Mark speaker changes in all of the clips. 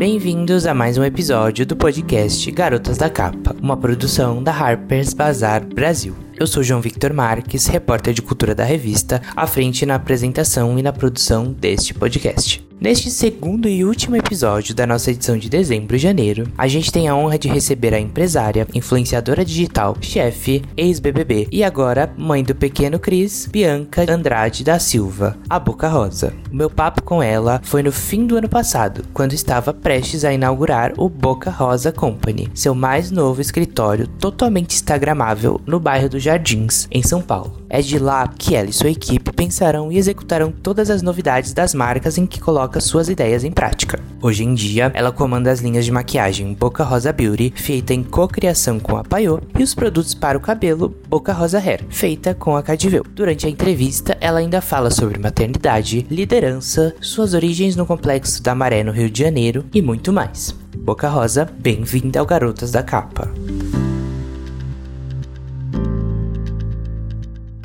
Speaker 1: Bem-vindos a mais um episódio do podcast Garotas da Capa, uma produção da Harper's Bazaar Brasil. Eu sou João Victor Marques, repórter de cultura da revista, à frente na apresentação e na produção deste podcast. Neste segundo e último episódio da nossa edição de dezembro e janeiro, a gente tem a honra de receber a empresária, influenciadora digital, chefe, ex-BBB e agora mãe do pequeno Cris, Bianca Andrade da Silva, a Boca Rosa. O meu papo com ela foi no fim do ano passado, quando estava prestes a inaugurar o Boca Rosa Company, seu mais novo escritório totalmente instagramável no bairro do Jardins, em São Paulo. É de lá que ela e sua equipe pensarão e executarão todas as novidades das marcas em que coloca suas ideias em prática. Hoje em dia, ela comanda as linhas de maquiagem Boca Rosa Beauty, feita em co-criação com a Paiô, e os produtos para o cabelo Boca Rosa Hair, feita com a Cadiveu. Durante a entrevista, ela ainda fala sobre maternidade, liderança, suas origens no complexo da Maré no Rio de Janeiro e muito mais. Boca Rosa, bem-vinda ao Garotas da Capa.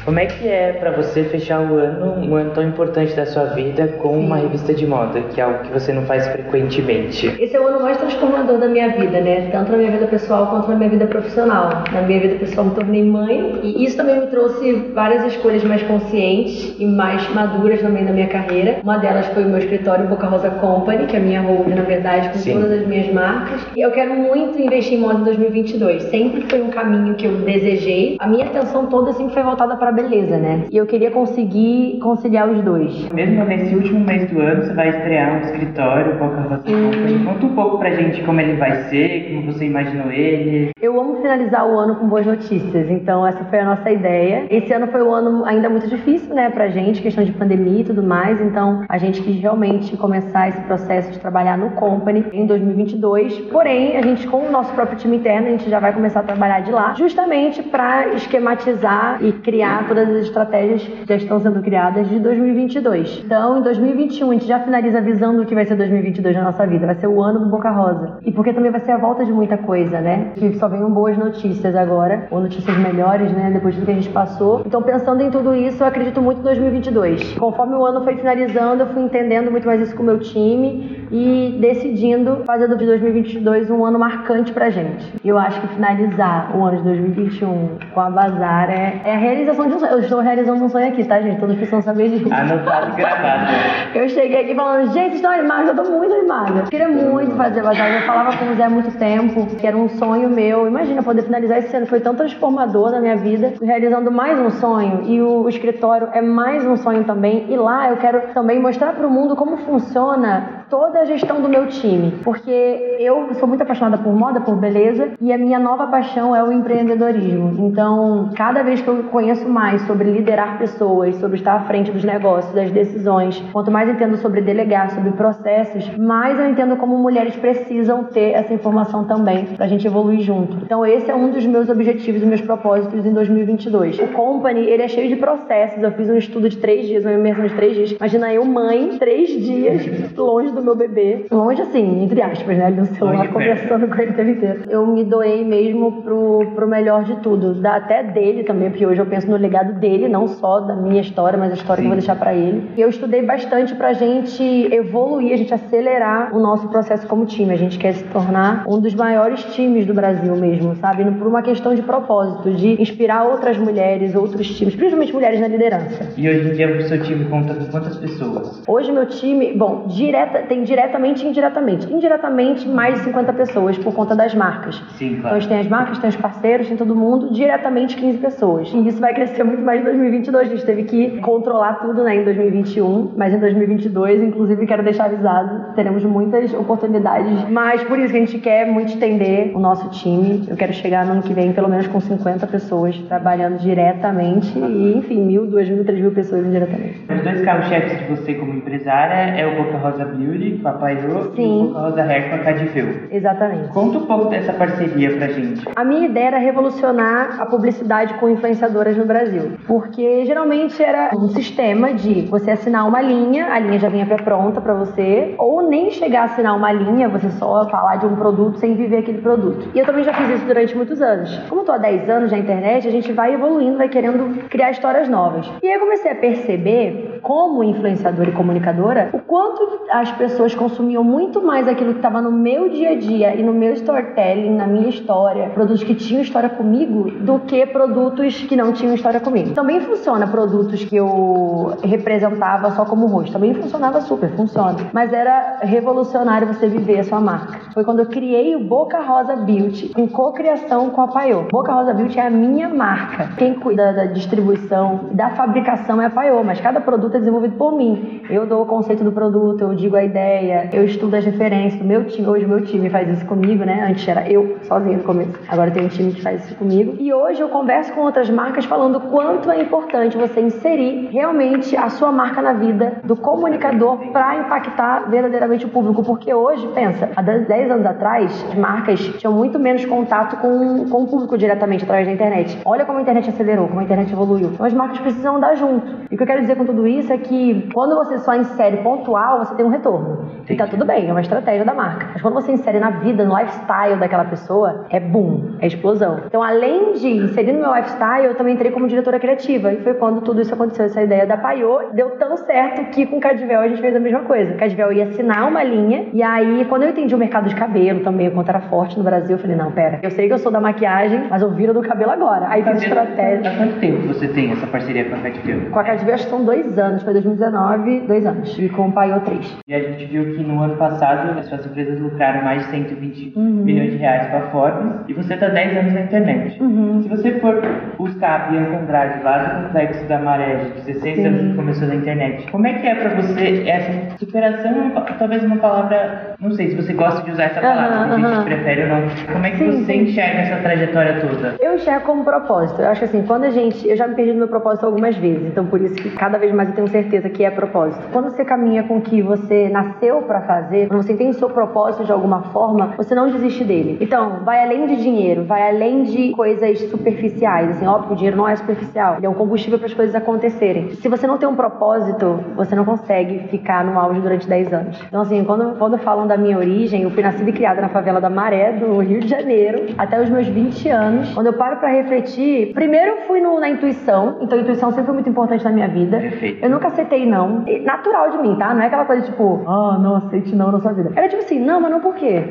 Speaker 1: Como é que é para você fechar o ano, um ano tão importante da sua vida, com
Speaker 2: Sim.
Speaker 1: uma revista de moda, que é algo que você não faz frequentemente?
Speaker 2: Esse é o ano mais transformador da minha vida, né? Tanto na minha vida pessoal quanto na minha vida profissional. Na minha vida pessoal, me tornei mãe e isso também me trouxe várias escolhas mais conscientes e mais maduras também na minha carreira. Uma delas foi o meu escritório Boca Rosa Company, que é a minha hold, na verdade, com
Speaker 1: Sim.
Speaker 2: todas as minhas marcas. E eu quero muito investir em moda em 2022. Sempre foi um caminho que eu desejei. A minha atenção toda sempre foi voltada para beleza, né? E eu queria conseguir conciliar os dois.
Speaker 1: Mesmo nesse último mês do ano, você vai estrear um escritório, Boca Rosa Company. Conta um pouco pra gente como ele vai ser, como você imaginou ele.
Speaker 2: Eu amo finalizar o ano com boas notícias, então essa foi a nossa ideia. Esse ano foi um ano ainda muito difícil, né, pra gente, questão de pandemia e tudo mais, então a gente quis realmente começar esse processo de trabalhar no Company em 2022. Porém, a gente, com o nosso próprio time interno, a gente já vai começar a trabalhar de lá, justamente para esquematizar e criar todas as estratégias que já estão sendo criadas de 2022. Então, em 2021, a gente já finaliza visando o que vai ser 2022 na nossa vida. Vai ser o ano do Boca Rosa. E porque também vai ser a volta de muita coisa, né? Que só venham boas notícias agora, ou notícias melhores, né? Depois do que a gente passou. Então, pensando em tudo isso, eu acredito muito em 2022. Conforme o ano foi finalizando, eu fui entendendo muito mais isso com o meu time e decidindo fazer do de 2022 um ano marcante pra gente. E eu acho que finalizar o ano de 2021 com a Bazar é, é a realização de Eu estou realizando um sonho aqui, tá, gente? Todos precisam saber disso.
Speaker 1: Anotado e gravado.
Speaker 2: Eu cheguei aqui falando, gente, vocês estão animados? Eu tô muito animada. Eu queria muito fazer bazar. Eu falava com o Zé há muito tempo, que era um sonho meu. Imagina poder finalizar esse ano. Foi tão transformador na minha vida, realizando mais um sonho. E o, o escritório é mais um sonho também. E lá eu quero também mostrar pro mundo como funciona toda a gestão do meu time. Porque eu sou muito apaixonada por moda, por beleza, e a minha nova paixão é o empreendedorismo. Então, cada vez que eu conheço mais sobre liderar pessoas, sobre estar à frente dos negócios, das decisões, quanto mais entendo sobre delegar, sobre processos, mais eu entendo como mulheres precisam ter essa informação também pra gente evoluir junto. Então, esse é um dos meus objetivos e meus propósitos em 2022. O Company, ele é cheio de processos. Eu fiz um estudo de três dias, uma imersão de três dias. Imagina eu, mãe, três dias longe do meu bebê. Longe assim, entre aspas, né? Ali no celular, conversando com ele o tempo inteiro. Eu me doei mesmo pro, pro melhor de tudo. Até dele também, porque hoje eu penso no legado dele, não só da minha história, mas a história que eu vou deixar pra ele. E eu estudei bastante pra gente evoluir, a gente acelerar o nosso processo como time. A gente quer se tornar um dos maiores times do Brasil mesmo, sabe? Por uma questão de propósito, de inspirar outras mulheres, outros times, principalmente mulheres na liderança.
Speaker 1: E hoje em dia o seu time conta com quantas pessoas?
Speaker 2: Hoje meu time, bom, direta, tem diretamente e indiretamente. Indiretamente, mais de 50 pessoas por conta das marcas.
Speaker 1: Sim,
Speaker 2: Então a
Speaker 1: claro.
Speaker 2: gente tem as marcas, tem os parceiros, tem todo mundo, diretamente 15 pessoas. E isso vai crescer muito mais em 2022. A gente teve que controlar tudo né, em 2021, mas em 2022, inclusive, quero deixar avisado, teremos muitas oportunidades. Mas por isso que a gente quer muito estender o nosso time. Eu quero chegar no ano que vem, pelo menos com 50 pessoas trabalhando diretamente e, enfim, mil, duas mil, três mil pessoas indiretamente.
Speaker 1: Os dois carros-chefes de você como empresária é o Boca Rosa Beauty, com a e
Speaker 2: Sim.
Speaker 1: o Boca Rosa Hair com a Cadiveu.
Speaker 2: Exatamente.
Speaker 1: Conta um pouco dessa parceria pra gente.
Speaker 2: A minha ideia era revolucionar a publicidade com influenciadoras no Brasil. Porque geralmente era um sistema de você assinar uma linha, a linha já vinha pré-pronta pra você, ou nem chegar a assinar uma linha, você só falar de um produto sem viver aquele produto. E eu também já fiz isso durante muitos anos. Como eu tô há 10 anos na internet, a gente vai evoluindo, vai querendo criar histórias novas. E aí eu comecei a perceber como influenciadora e comunicadora, o quanto as pessoas consumiam muito mais aquilo que estava no meu dia a dia e no meu storytelling, na minha história, produtos que tinham história comigo, do que produtos que não tinham história comigo. Também funciona produtos que eu representava só como rosto. Também funcionava super, funciona. Mas era revolucionário você viver a sua marca. Foi quando eu criei o Boca Rosa Beauty, em co-criação com a Paiô. Boca Rosa Beauty é a minha marca. Quem cuida da distribuição, da fabricação é a Paiô, mas cada produto é desenvolvido por mim. Eu dou o conceito do produto, eu digo a ideia, eu estudo as referências do meu time. Hoje o meu time faz isso comigo, né? Antes era eu sozinha no começo. Agora tem um time que faz isso comigo. E hoje eu converso com outras marcas falando quanto é importante você inserir realmente a sua marca na vida do comunicador para impactar verdadeiramente o público. Porque hoje, pensa, há 10 anos atrás, as marcas tinham muito menos contato com, com o público diretamente através da internet. Olha como a internet acelerou, como a internet evoluiu. Então as marcas precisam andar junto. E o que eu quero dizer com tudo isso é que quando você só insere pontual, você tem um retorno. E tá tudo bem, é uma estratégia da marca. Mas quando você insere na vida, no lifestyle daquela pessoa, é boom, é explosão. Então, além de inserir no meu lifestyle, eu também entrei como diretora criativa. E foi quando tudo isso aconteceu. Essa ideia da Paiô deu tão certo que com o Cadivel a gente fez a mesma coisa. O Cadivel ia assinar uma linha, e aí, quando eu entendi o mercado de cabelo também, o quanto era forte no Brasil, eu falei, não, pera, eu sei que eu sou da maquiagem, mas eu viro do cabelo agora. Aí fiz estratégia.
Speaker 1: Há quanto tempo você tem essa parceria com a Cadivel?
Speaker 2: Com a Cadivel acho que são dois anos, foi 2019, dois anos. E com o Paiô, três.
Speaker 1: E a gente viu que no ano passado as suas empresas lucraram mais de 120 uhum. milhões de reais com a Forbes e você está 10 anos na internet.
Speaker 2: Uhum.
Speaker 1: Se você for buscar a Bianca Andrade lá do Complexo da Maré, de 16 Sim. anos que começou na internet, como é que é para você essa superação, talvez uma palavra, não sei se você gosta de usar essa palavra, uhum, a gente prefere ou não, como é que sim, você sim. enxerga essa trajetória toda?
Speaker 2: Eu enxergo como propósito. Eu acho que assim, quando a gente, eu já me perdi no meu propósito algumas vezes, então por isso que cada vez mais eu tenho certeza que é propósito. Quando você caminha com o que você nasceu para fazer, quando você tem o seu propósito de alguma forma, você não desiste dele. Então, vai além de dinheiro, vai além de coisas superficiais. Assim, óbvio, o dinheiro não é superficial, ele é um combustível para as coisas acontecerem. Se você não tem um propósito, você não consegue ficar no auge durante 10 anos. Então, assim, quando, quando falam da minha origem, eu fui nascida e criada na favela da Maré, do Rio de Janeiro, até os meus 20 anos. Quando eu paro para refletir, primeiro eu fui no, na intuição, então a intuição sempre foi muito importante na minha vida.
Speaker 1: Perfeito.
Speaker 2: Eu nunca aceitei não. Natural de mim, tá? Não é aquela coisa tipo, ah, oh, não aceite não na sua vida. Era tipo assim, não, mas não por quê?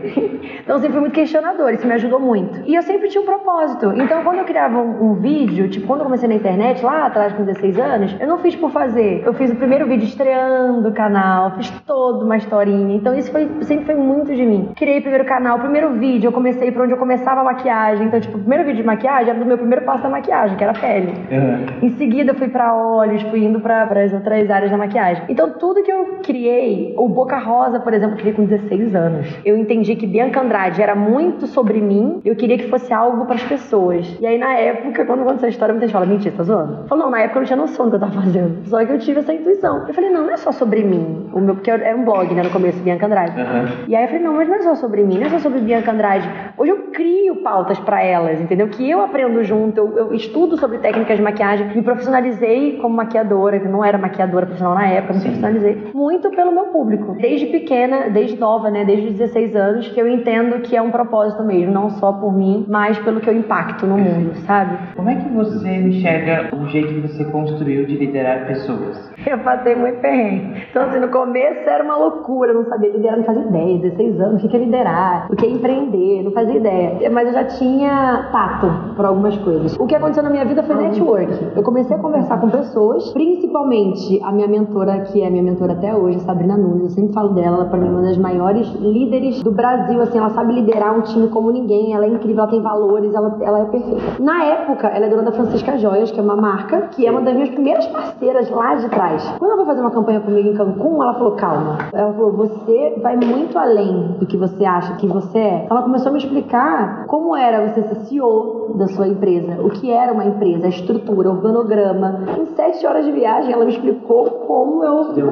Speaker 2: então sempre fui muito questionador, isso me ajudou muito. E eu sempre tinha um propósito. Então quando eu criava um, um, vídeo, tipo quando eu comecei na internet, lá atrás com 16 anos, eu não fiz por fazer. Eu fiz o primeiro vídeo estreando o canal, fiz toda uma historinha. Então isso foi, sempre foi muito de mim. Criei o primeiro canal, o primeiro vídeo, eu comecei por onde eu começava a maquiagem. Então, tipo, o primeiro vídeo de maquiagem era do meu primeiro passo da maquiagem, que era pele.
Speaker 1: Uhum.
Speaker 2: Em seguida eu fui para olhos, fui indo para as outras áreas da maquiagem. Então tudo que eu criei, o Boca Rosa, por exemplo, eu criei com 16 anos. Eu entendi que Bianca Andrade era muito sobre mim, eu queria que fosse algo para as pessoas. E aí na época, quando aconteceu a história, muita gente fala, mentira, tá zoando? Falou, não, na época eu não tinha noção do que eu tava fazendo. Só que eu tive essa intuição. Eu falei, não, não é só sobre mim. O meu, porque era um blog, né, no começo, Bianca Andrade.
Speaker 1: Uhum.
Speaker 2: E aí eu falei, não, mas não é só sobre mim, não é só sobre Bianca Andrade. Hoje eu crio pautas para elas, entendeu? Que eu aprendo junto, eu, eu, estudo sobre técnicas de maquiagem, me profissionalizei como maquiadora, que não era maquiadora profissional na época, me Sim. profissionalizei muito pelo meu público. Desde pequena, desde nova, né, desde os 16 anos, que eu entendo que é um propósito mesmo, não só por mim, mas pelo que eu impacto no mundo, sabe?
Speaker 1: Como é que você enxerga o jeito que você construiu de liderar pessoas?
Speaker 2: Eu passei muito perrengue. Então, assim, no começo era uma loucura, não sabia liderar, não fazia ideia, 16 anos, o que é liderar, o que é empreender, não fazia ideia. Mas eu já tinha tato para algumas coisas. O que aconteceu na minha vida foi network. Eu comecei a conversar com pessoas, principalmente a minha mentora, que é minha mentora até hoje, Sabrina Nunes. Eu sempre falo dela, ela para mim é uma das maiores líderes do Brasil, assim, ela sabe liderar um time como ninguém, ela é incrível, ela tem valores, ela, ela é perfeita. Na época, ela é dona da Francisca Joias, que é uma marca, que é uma das minhas primeiras parceiras lá de trás. Quando ela foi fazer uma campanha comigo em Cancún, ela falou: calma. Ela falou: você vai muito além do que você acha que você é. Ela começou a me explicar como era você ser CEO da sua empresa, o que era uma empresa, a estrutura, o organograma. Em sete horas de viagem, ela me explicou como eu
Speaker 1: Deu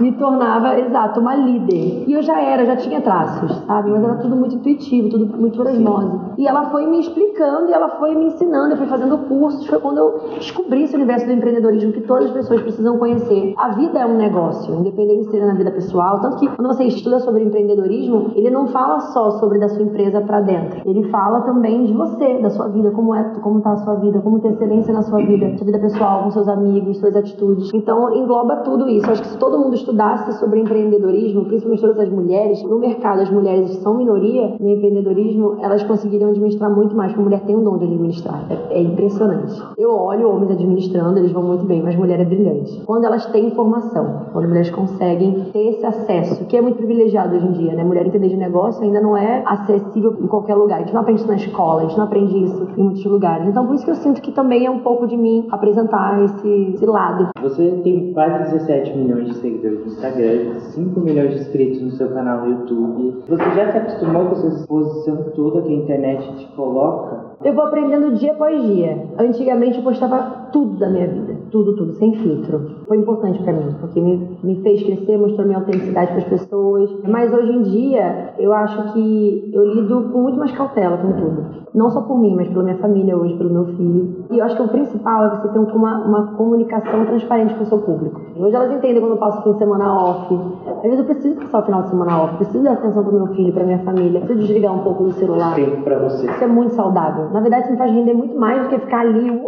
Speaker 2: me tornava, exato, uma líder. E eu já era, já tinha traços, sabe? Mas era tudo muito intuitivo, tudo muito por osmose. E ela foi me explicando e ela foi me ensinando, eu fui fazendo cursos. Foi quando eu descobri esse universo do empreendedorismo que todas as pessoas precisam conhecer. A vida é um negócio, independente se seja na vida pessoal. Tanto que quando você estuda sobre empreendedorismo, ele não fala só sobre da sua empresa para dentro. Ele fala também de você, da sua vida, como é, como tá a sua vida, como ter excelência na sua vida, sua vida pessoal, com seus amigos, suas atitudes. Então engloba tudo isso. Eu acho que se todo mundo estudasse sobre empreendedorismo, principalmente todas as mulheres, no mercado as mulheres são minoria no empreendedorismo, elas conseguiriam administrar muito mais, porque a mulher tem um dom de administrar. É, é impressionante. Eu olho homens administrando, eles vão muito bem, mas mulher é brilhante. Quando elas têm informação, quando mulheres conseguem ter esse acesso, que é muito privilegiado hoje em dia, né? Mulher entender de negócio ainda não é acessível em qualquer lugar. A gente não aprende isso na escola, a gente não aprende isso em muitos lugares. Então, por isso que eu sinto que também é um pouco de mim apresentar esse, esse lado.
Speaker 1: Você tem quase 17 milhões de seguidores no Instagram, 5 milhões de inscritos no seu canal no YouTube. Você já se acostumou com essa exposição toda que a internet te coloca?
Speaker 2: Eu vou aprendendo dia após dia. Antigamente eu postava tudo da minha vida, tudo, tudo, sem filtro. Foi importante para mim, porque me, me fez crescer, mostrou minha autenticidade para as pessoas. Mas hoje em dia, eu acho que eu lido com muito mais cautela com tudo. Não só por mim, mas pela minha família hoje, pelo meu filho. E eu acho que o principal é você ter uma, uma comunicação transparente com o seu público. Hoje elas entendem quando eu passo o fim de semana off. Às vezes eu preciso passar o final de semana off, preciso dar atenção pro meu filho, pra minha família, preciso desligar um pouco do celular.
Speaker 1: Tempo pra você.
Speaker 2: Isso é muito saudável. Na verdade, isso me faz render muito mais do que ficar ali, uh,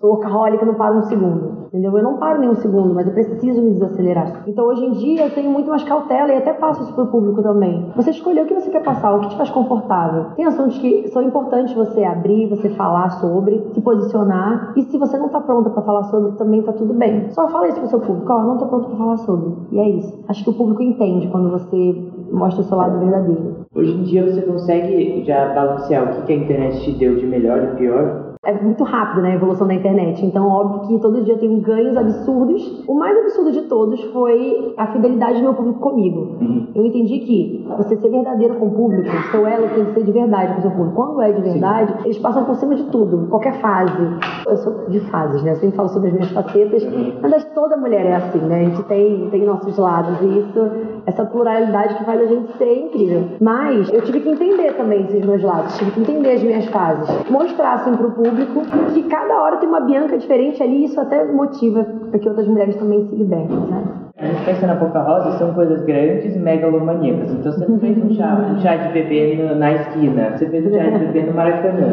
Speaker 2: sou workaholic, não paro um segundo. Entendeu? Eu não paro nem um segundo, mas eu preciso me desacelerar. Então hoje em dia eu tenho muito mais cautela e até passo isso pro público também. Você escolheu o que você quer passar, o que te faz confortável. Tem assuntos que são importantes você abrir, você falar sobre, se posicionar. E se você não tá pronta para falar sobre, também tá tudo bem. Só fala isso pro seu público, ó, oh, não tô pronta para falar sobre. E é isso. Acho que o público entende quando você mostra o seu lado verdadeiro.
Speaker 1: Hoje em dia você consegue já balancear o que a internet te deu de melhor e pior?
Speaker 2: É muito rápido, né, a evolução da internet. Então, óbvio que todo dia tem ganhos absurdos. O mais absurdo de todos foi a fidelidade do meu público comigo. Uhum. Eu entendi que você ser verdadeiro com o público, seu elo tem que ser de verdade com o seu público. Quando é de verdade, Sim. eles passam por cima de tudo, qualquer fase. Eu sou de fases, né? Eu sempre falo sobre as minhas facetas. Mas toda mulher é assim, né? A gente tem, tem nossos lados. E isso, essa pluralidade que faz a gente ser incrível. Mas eu tive que entender também esses meus lados. Tive que entender as minhas fases. Mostrar, assim, pro público público, que cada hora tem uma Bianca diferente ali, isso até motiva para que outras mulheres também se libertem, né?
Speaker 1: A gente pensa na Boca Rosa são coisas grandes e megalomaníacas. Então você não fez um chá, um chá de bebê no, na esquina, você fez um chá de bebê no Maracanã.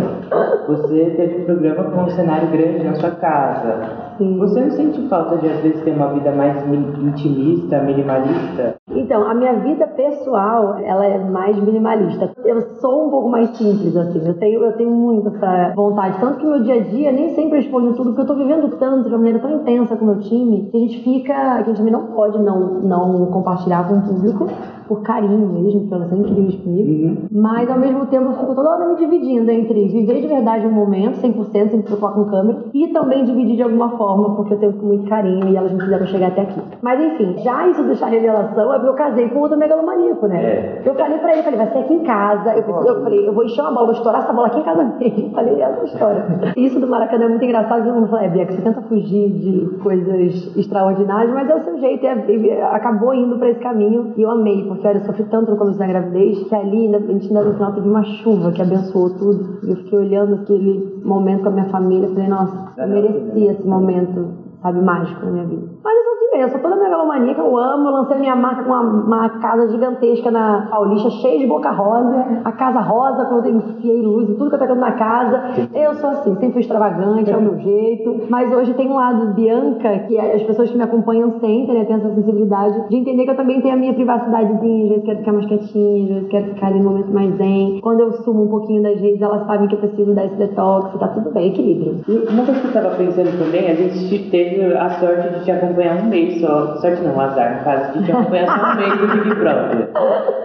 Speaker 1: Você teve um programa com um cenário grande na sua casa. Sim. Você não sente falta de às vezes ter uma vida mais intimista, minimalista?
Speaker 2: Então, a minha vida pessoal, ela é mais minimalista. Eu sou um pouco mais simples, assim. Eu tenho, eu tenho muito essa vontade. Tanto que no meu dia a dia nem sempre respondo tudo, porque eu tô vivendo tanto de uma maneira tão intensa com o meu time, que a gente fica, que a gente não pode não, não compartilhar com o público por carinho mesmo, porque elas são incríveis comigo. Uhum. Mas ao mesmo tempo eu fico toda hora me dividindo entre viver de verdade um momento, 100%, sem preocupar com câmera, e também dividir de alguma forma, porque eu tenho muito carinho e elas me fizeram chegar até aqui. Mas enfim, já isso chá revelação é porque eu casei com outro megalomaníaco, né? É. Eu falei pra ele, falei, vai ser aqui em casa. Eu, preciso, eu falei, eu vou encher uma bola, vou estourar essa bola aqui em casa mesmo. Falei, essa história. Isso do Maracanã é muito engraçado, todo mundo fala, é, Bia, que você tenta fugir de coisas extraordinárias, mas é o seu jeito, e é, acabou indo pra esse caminho e eu amei, porque eu sofri tanto no começo da gravidez que ali, a gente ainda no final teve uma chuva que abençoou tudo. Eu fiquei olhando aquele momento com a minha família, falei, nossa, eu merecia esse momento, sabe, mágico na minha vida. Mas eu sou toda megalomaníaca, eu amo. Eu lancei minha marca com uma, uma, casa gigantesca na Paulista, cheia de boca rosa. A casa rosa, quando eu enfiei luz e tudo que eu tô na casa. Eu sou assim, sempre fui extravagante, é o meu jeito. Mas hoje tem um lado Bianca, que as pessoas que me acompanham sentem, né? Tem essa sensibilidade de entender que eu também tenho a minha privacidadezinha. Às vezes quero ficar mais quietinha, às vezes quero ficar ali no momento mais zen. Quando eu sumo um pouquinho das redes, elas sabem que eu preciso dar esse detox, tá tudo bem, equilíbrio.
Speaker 1: E uma coisa que eu tava pensando também, a gente teve a sorte de te acompanhar um mês mês só, sorte não, azar, no caso, que te acompanha só um mês do Big Brother.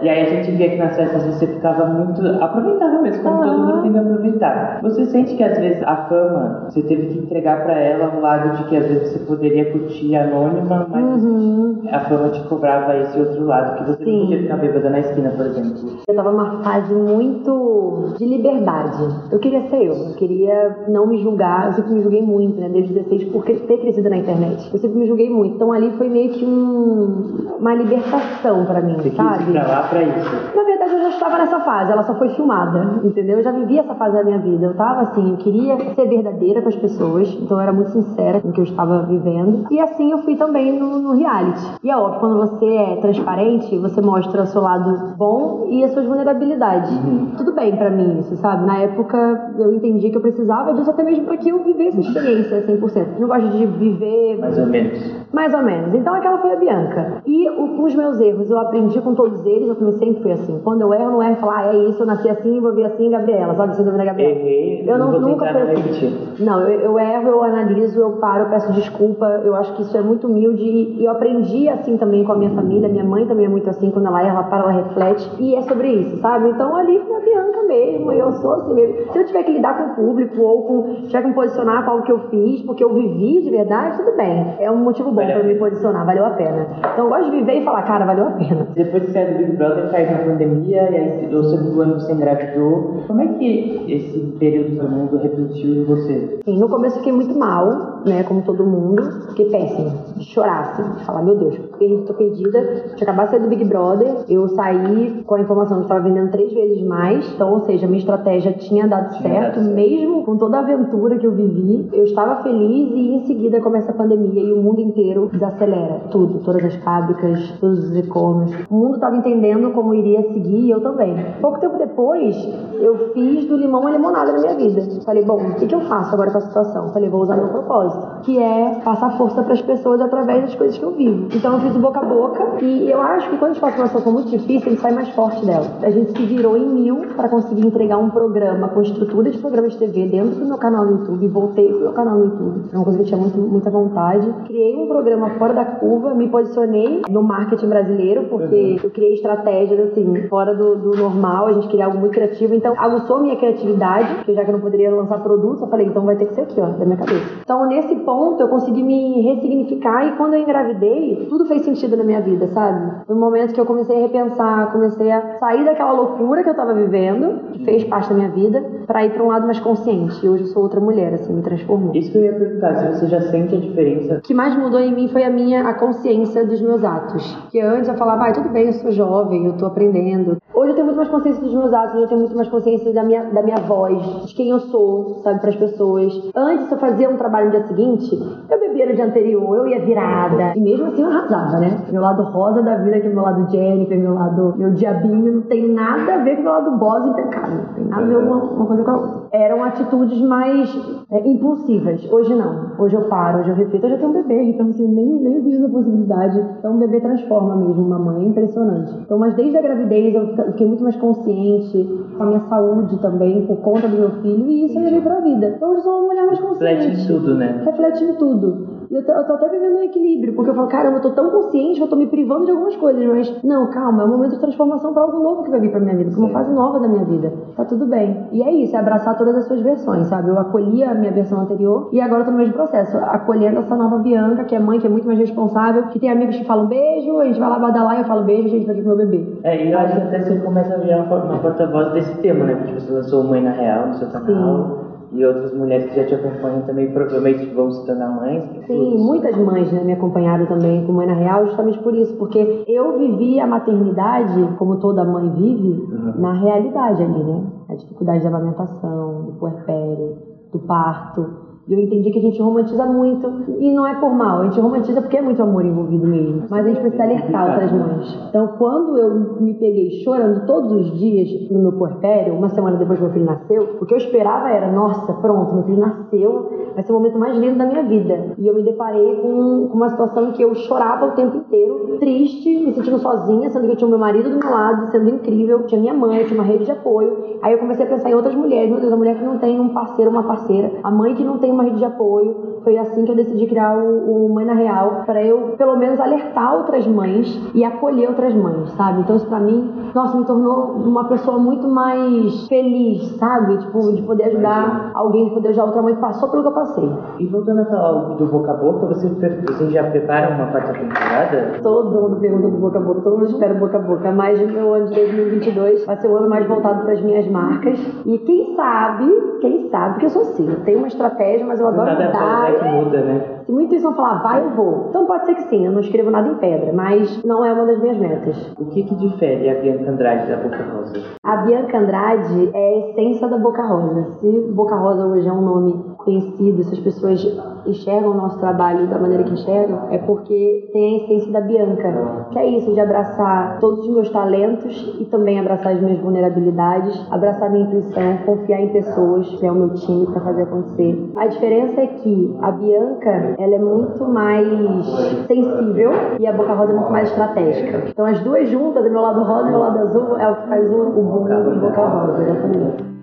Speaker 1: E aí a gente via que nas festas você ficava muito. aproveitava mesmo, como todo mundo tem que aproveitar. Você sente que às vezes a fama, você teve que entregar pra ela um lado de que às vezes você poderia curtir anônima, mas uhum. a fama te cobrava esse outro lado, que você Sim. não podia ficar bêbada na esquina, por exemplo.
Speaker 2: Eu tava numa fase muito de liberdade. Eu queria ser eu, eu queria não me julgar. Eu sempre me julguei muito, né, desde 16, por ter crescido na internet. Eu sempre me julguei muito. Então ali foi meio que um, uma libertação para mim,
Speaker 1: Você
Speaker 2: sabe?
Speaker 1: Quis pra lá pra isso.
Speaker 2: Na verdade, eu já estava nessa fase, ela só foi filmada, entendeu? Eu já vivi essa fase da minha vida. Eu tava assim, eu queria ser verdadeira com as pessoas, então eu era muito sincera com o que eu estava vivendo. E assim eu fui também no, no reality. E é óbvio, quando você é transparente, você mostra o seu lado bom e as suas vulnerabilidades. Uhum. Tudo bem para mim isso, sabe? Na época eu entendi que eu precisava disso até mesmo para que eu vivesse a experiência 100%. Eu não gosto de viver.
Speaker 3: Mais ou menos.
Speaker 2: Mais ou menos. Então aquela foi a Bianca. E o, com os meus erros, eu aprendi com todos eles, eu também sempre fui assim. Quando eu erro, não erro falar, ah, é isso, eu nasci assim, vou vir assim, Gabriela. Sabe, síndrome da Gabriela.
Speaker 3: Errei, eu não, não nunca fui assim.
Speaker 2: Não, eu, eu erro, eu analiso, eu paro, eu peço desculpa. Eu acho que isso é muito humilde e eu aprendi assim também com a minha família. Minha mãe também é muito assim, quando ela erra, ela para, ela reflete. E é sobre isso, sabe? Então ali foi a Bianca mesmo, eu sou assim mesmo. Se eu tiver que lidar com o público ou com, tiver que me posicionar com algo que eu fiz, porque eu vivi de verdade, tudo bem. É um motivo bom para me posicionar, valeu a pena. Então eu gosto de viver e falar, cara, valeu a pena.
Speaker 3: Depois de sair do Big Brother, caiu na pandemia e aí o segundo ano você engravidou. Como é que esse período do mundo refletiu em você?
Speaker 2: Sim, no começo eu fiquei muito mal, né, como todo mundo. Fiquei péssimo, de chorar, assim, de falar, meu Deus, tô perdida. Tinha acabado de sair do Big Brother, eu saí com a informação que estava vendendo três vezes mais, então, ou seja, minha estratégia tinha dado tinha certo, dado mesmo com toda a aventura que eu vivi. Eu estava feliz e em seguida começa a pandemia e o mundo inteiro desacelera tudo, todas as fábricas, todos os e-commerce. O mundo estava entendendo como iria seguir e eu também. Pouco tempo depois, eu fiz do limão a limonada na minha vida. Falei, bom, o que, que eu faço agora com a situação? Falei, vou usar meu propósito, que é passar força para as pessoas através das coisas que eu vivo. Então eu fiz o boca a boca e eu acho que quando a gente passa uma situação muito difícil, a gente sai mais forte dela. A gente se virou em mil para conseguir entregar um programa com estrutura de programa de TV dentro do meu canal no YouTube. Voltei pro meu canal no YouTube. É uma coisa que eu tinha muito, muita vontade. Criei um programa fora da curva, me posicionei no marketing brasileiro, porque uhum. eu criei estratégias assim, fora do, do, normal. A gente queria algo muito criativo. Então, aguçou minha criatividade, porque já que eu não poderia lançar produtos, eu falei, então vai ter que ser aqui, ó, da minha cabeça. Então, nesse ponto, eu consegui me ressignificar e quando eu engravidei, tudo fez sentido na minha vida, sabe? Foi um momento que eu comecei a repensar, comecei a sair daquela loucura que eu tava vivendo, que fez parte da minha vida, para ir para um lado mais consciente. E hoje eu sou outra mulher, assim, me transformou.
Speaker 3: Isso que eu ia perguntar, se você já sente a diferença.
Speaker 2: O que mais mudou em mim foi a minha a consciência dos meus atos. Que antes eu falava, ah, tudo bem, eu sou jovem, eu tô aprendendo. Hoje eu tenho muito mais consciência dos meus atos, hoje eu tenho muito mais consciência da minha, da minha voz, de quem eu sou, sabe, para as pessoas. Antes eu fazia um trabalho dia seguinte, eu bebia no dia anterior, eu ia virada. E mesmo assim eu arrasava, né? Meu lado rosa da vida, que é meu lado Jennifer, meu lado, meu diabinho, não tem nada a ver com meu lado boss impecável. Não tem nada a ver uma, uma coisa com a outra. Eram atitudes mais é, impulsivas. Hoje não. Hoje eu paro, hoje eu reflito. Hoje eu tenho um bebê, então assim, nem, nem existe essa possibilidade. Então o bebê transforma mesmo uma mãe, é impressionante. Então, mas desde a gravidez eu fiquei muito mais consciente com a minha saúde também, por conta do meu filho, e isso eu levei pra vida. Então hoje eu sou uma mulher mais consciente.
Speaker 3: Reflete tudo, né?
Speaker 2: Reflete em tudo. E eu tô, eu tô até vivendo um equilíbrio, porque eu falo, caramba, eu tô tão consciente que eu tô me privando de algumas coisas, mas não, calma, é um momento de transformação para algo novo que vai vir pra minha vida, pra uma fase nova da minha vida. Tá tudo bem. E é isso, é abraçar todas as suas versões, sabe? Eu acolhi a minha versão anterior e agora eu tô no mesmo processo, acolhendo essa nova Bianca, que é mãe, que é muito mais responsável, que tem amigos que falam beijo, a gente vai lá badalar e eu falo beijo, a gente vai aqui com meu bebê.
Speaker 3: É, e eu acho que até você começa a virar uma porta-voz desse tema, né? Porque você lançou Mãe na Real no seu canal. Sim e outras mulheres que já te acompanham também provavelmente vão se tornar mães.
Speaker 2: Sim, muitas mães né, me acompanharam também com Mãe na Real, justamente por isso, porque eu vivi a maternidade, como toda mãe vive, uhum. na realidade ali, né? A dificuldade da amamentação, do puerpério, do parto. E eu entendi que a gente romantiza muito. E não é por mal, a gente romantiza porque é muito amor envolvido mesmo. Mas a gente precisa alertar outras mães. Então, quando eu me peguei chorando todos os dias no meu puerpério, uma semana depois que meu filho nasceu, o que eu esperava era: nossa, pronto, meu filho nasceu, vai ser o momento mais lindo da minha vida. E eu me deparei com uma situação em que eu chorava o tempo inteiro, triste, me sentindo sozinha, sendo que eu tinha o meu marido do meu lado, sendo incrível, tinha minha mãe, tinha uma rede de apoio. Aí eu comecei a pensar em outras mulheres: meu Deus, a mulher que não tem um parceiro, uma parceira, a mãe que não tem uma rede de apoio. Foi assim que eu decidi criar o, o Mãe na Real, para eu, pelo menos, alertar outras mães e acolher outras mães, sabe? Então, isso pra mim, nossa, me tornou uma pessoa muito mais feliz, sabe? Tipo, de poder ajudar alguém, de poder ajudar outra mãe que passou pelo que eu passei.
Speaker 3: E voltando a falar do boca a boca, você, você já prepara uma quarta temporada?
Speaker 2: Todo mundo pergunta do boca a boca, todo mundo espera boca a boca, mas o meu ano de 2022 vai ser o ano mais voltado para as minhas marcas. E quem sabe, quem sabe, porque eu sou assim, eu tenho uma estratégia mas eu adoro
Speaker 3: Nada
Speaker 2: dar.
Speaker 3: é que muda, né?
Speaker 2: Se muita intuição falar, vai, eu vou. Então pode ser que sim, eu não escrevo nada em pedra, mas não é uma das minhas metas.
Speaker 3: O que que difere a Bianca Andrade da Boca Rosa?
Speaker 2: A Bianca Andrade é a essência da Boca Rosa. Se Boca Rosa hoje é um nome conhecido, se as pessoas enxergam o nosso trabalho da maneira que enxergam, é porque tem a essência da Bianca, que é isso, de abraçar todos os meus talentos e também abraçar as minhas vulnerabilidades, abraçar minha intuição, confiar em pessoas, que é o meu time para fazer acontecer. A diferença é que a Bianca, ela é muito mais sensível e a Boca Rosa é muito mais estratégica. Então as duas juntas, o meu lado rosa e o meu lado azul, é o que faz o, o do Boca Rosa, exatamente.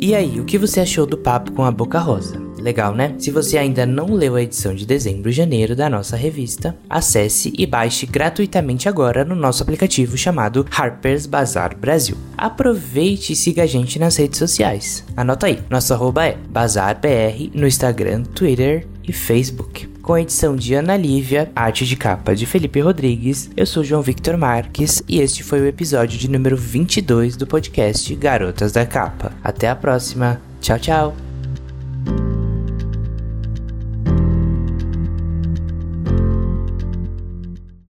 Speaker 1: E aí, o que você achou do papo com a Boca Rosa? Legal, né? Se você ainda não leu a edição de dezembro e janeiro da nossa revista, acesse e baixe gratuitamente agora no nosso aplicativo chamado Harper's Bazaar Brasil. Aproveite e siga a gente nas redes sociais. Anota aí, nosso arroba é BazarBR no Instagram, Twitter e Facebook. Com a edição de Ana Lívia, arte de capa de Felipe Rodrigues, eu sou João Victor Marques e este foi o episódio de número 22 do podcast Garotas da Capa. Até a próxima. Tchau, tchau.